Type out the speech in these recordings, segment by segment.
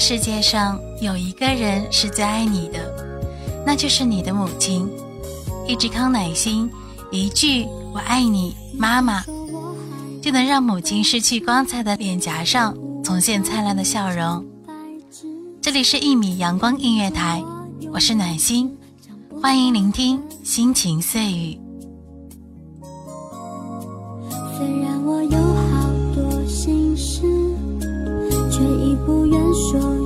世界上，有一个人是最爱你的，那就是你的母亲。一支康乃馨，一句“我爱你，妈妈”，就能让母亲失去光彩的脸颊上重现灿烂的笑容。这里是一米阳光音乐台，我是暖心，欢迎聆听心情碎语。虽然我有说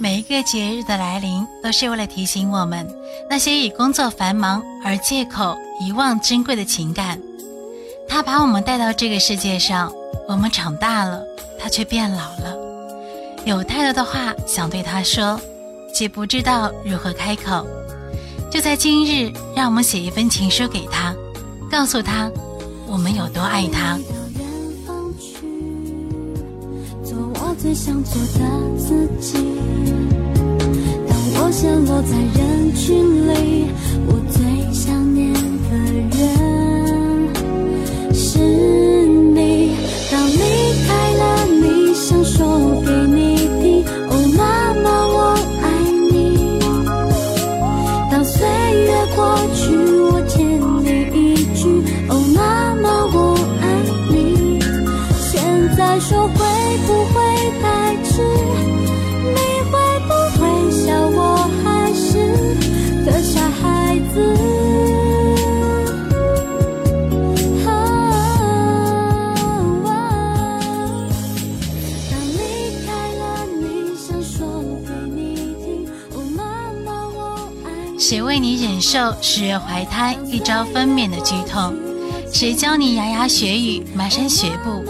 每一个节日的来临，都是为了提醒我们那些以工作繁忙而借口遗忘珍贵的情感。他把我们带到这个世界上，我们长大了，他却变老了。有太多的话想对他说，却不知道如何开口。就在今日，让我们写一封情书给他，告诉他我们有多爱他。最想做的自己。当我陷落在人群里，我最想念的人是你。当离开了，你想说给你听，哦，妈妈，我爱你。当岁月过去，我欠你一句，哦，妈妈，我爱你。现在说受十月怀胎一朝分娩的剧痛？谁教你牙牙学语蹒跚学步？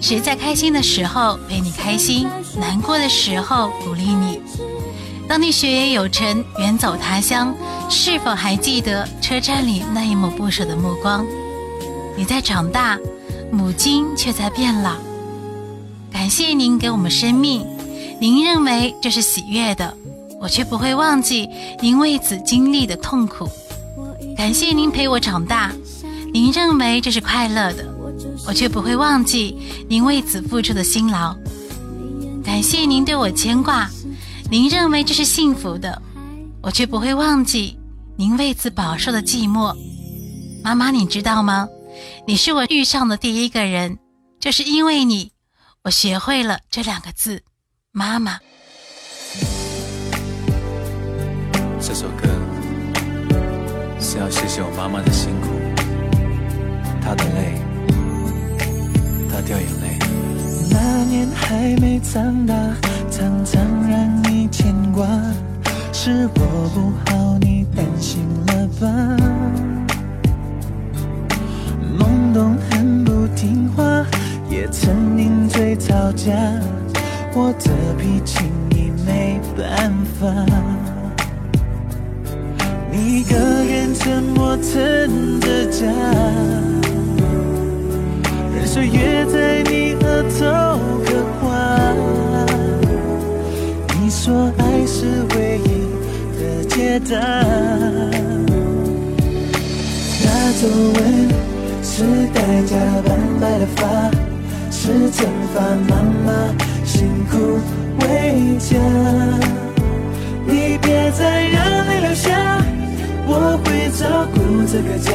谁在开心的时候陪你开心，难过的时候鼓励你？当你学业有成，远走他乡，是否还记得车站里那一抹不舍的目光？你在长大，母亲却在变老。感谢您给我们生命，您认为这是喜悦的。我却不会忘记您为此经历的痛苦。感谢您陪我长大，您认为这是快乐的，我却不会忘记您为此付出的辛劳。感谢您对我牵挂，您认为这是幸福的，我却不会忘记您为此饱受的寂寞。妈妈，你知道吗？你是我遇上的第一个人，就是因为你，我学会了这两个字，妈妈。这首歌是要谢谢我妈妈的辛苦，她的泪，她掉眼泪。那年还没长大，常常让你牵挂，是我不好，你担心了吧？懵懂很不听话，也曾顶嘴吵架，我的脾气你没办法。沉默撑着家，任岁月在你额头刻画。你说爱是唯一的解答。那皱纹是代价，斑白的发是惩罚。妈妈辛苦为家，你别再让泪流下。我会照顾这个家，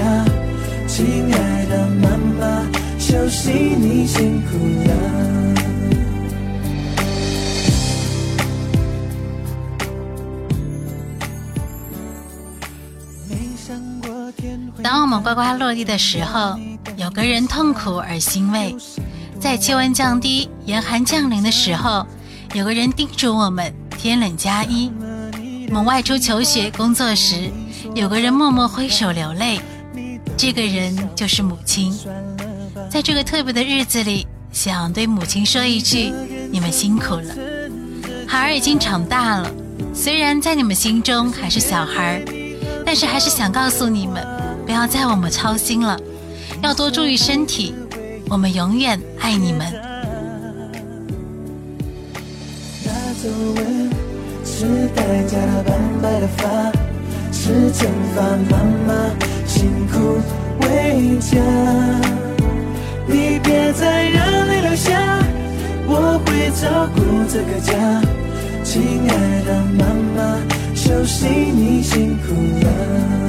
亲爱的妈妈，休息你辛苦了。当我们呱呱落地的时候，有个人痛苦而欣慰；在气温降低、严寒降临的时候，有个人叮嘱我们天冷加衣。我们外出求学、工作时。有个人默默挥手流泪，这个人就是母亲。在这个特别的日子里，想对母亲说一句：你们辛苦了。孩儿已经长大了，虽然在你们心中还是小孩，但是还是想告诉你们，不要再我们操心了，要多注意身体。我们永远爱你们。是是惩罚妈妈辛苦为家，你别再让泪流下，我会照顾这个家，亲爱的妈妈，休息你辛苦了。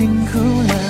辛苦了，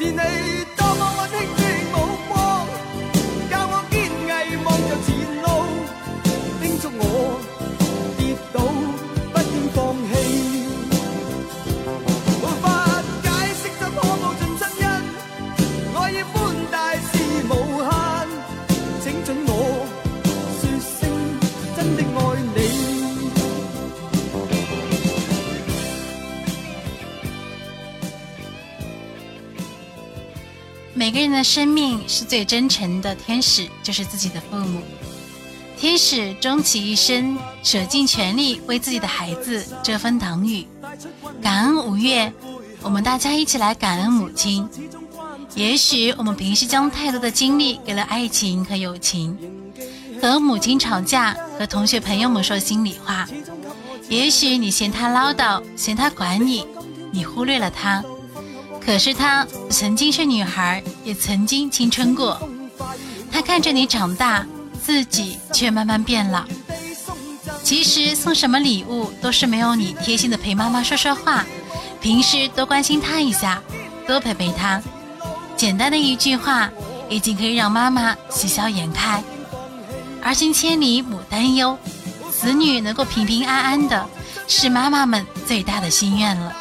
是每个人的生命是最真诚的天使，就是自己的父母。天使终其一生，舍尽全力为自己的孩子遮风挡雨。感恩五月，我们大家一起来感恩母亲。也许我们平时将太多的精力给了爱情和友情，和母亲吵架，和同学朋友们说心里话。也许你嫌她唠叨，嫌她管你，你忽略了她。可是她曾经是女孩，也曾经青春过。她看着你长大。自己却慢慢变老。其实送什么礼物都是没有你贴心的陪妈妈说说话，平时多关心她一下，多陪陪她。简单的一句话，已经可以让妈妈喜笑颜开。儿行千里母担忧，子女能够平平安安的，是妈妈们最大的心愿了。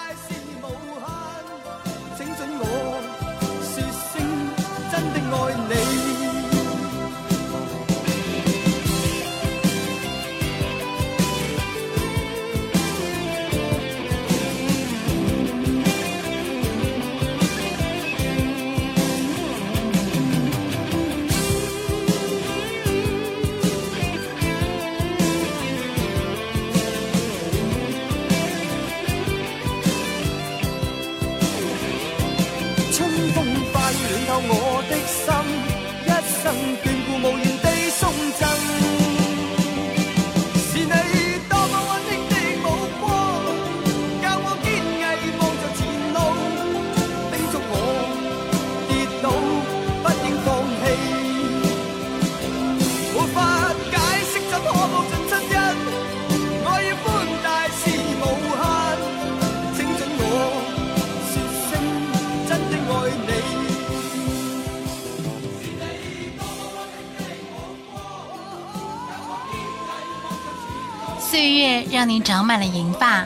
岁月让你长满了银发，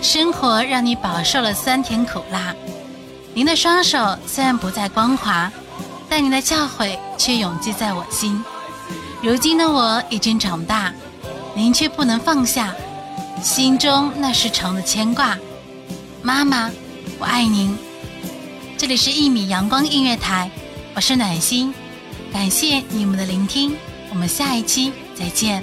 生活让你饱受了酸甜苦辣。您的双手虽然不再光滑，但您的教诲却永记在我心。如今的我已经长大，您却不能放下心中那时长的牵挂。妈妈，我爱您。这里是一米阳光音乐台，我是暖心，感谢你们的聆听，我们下一期再见。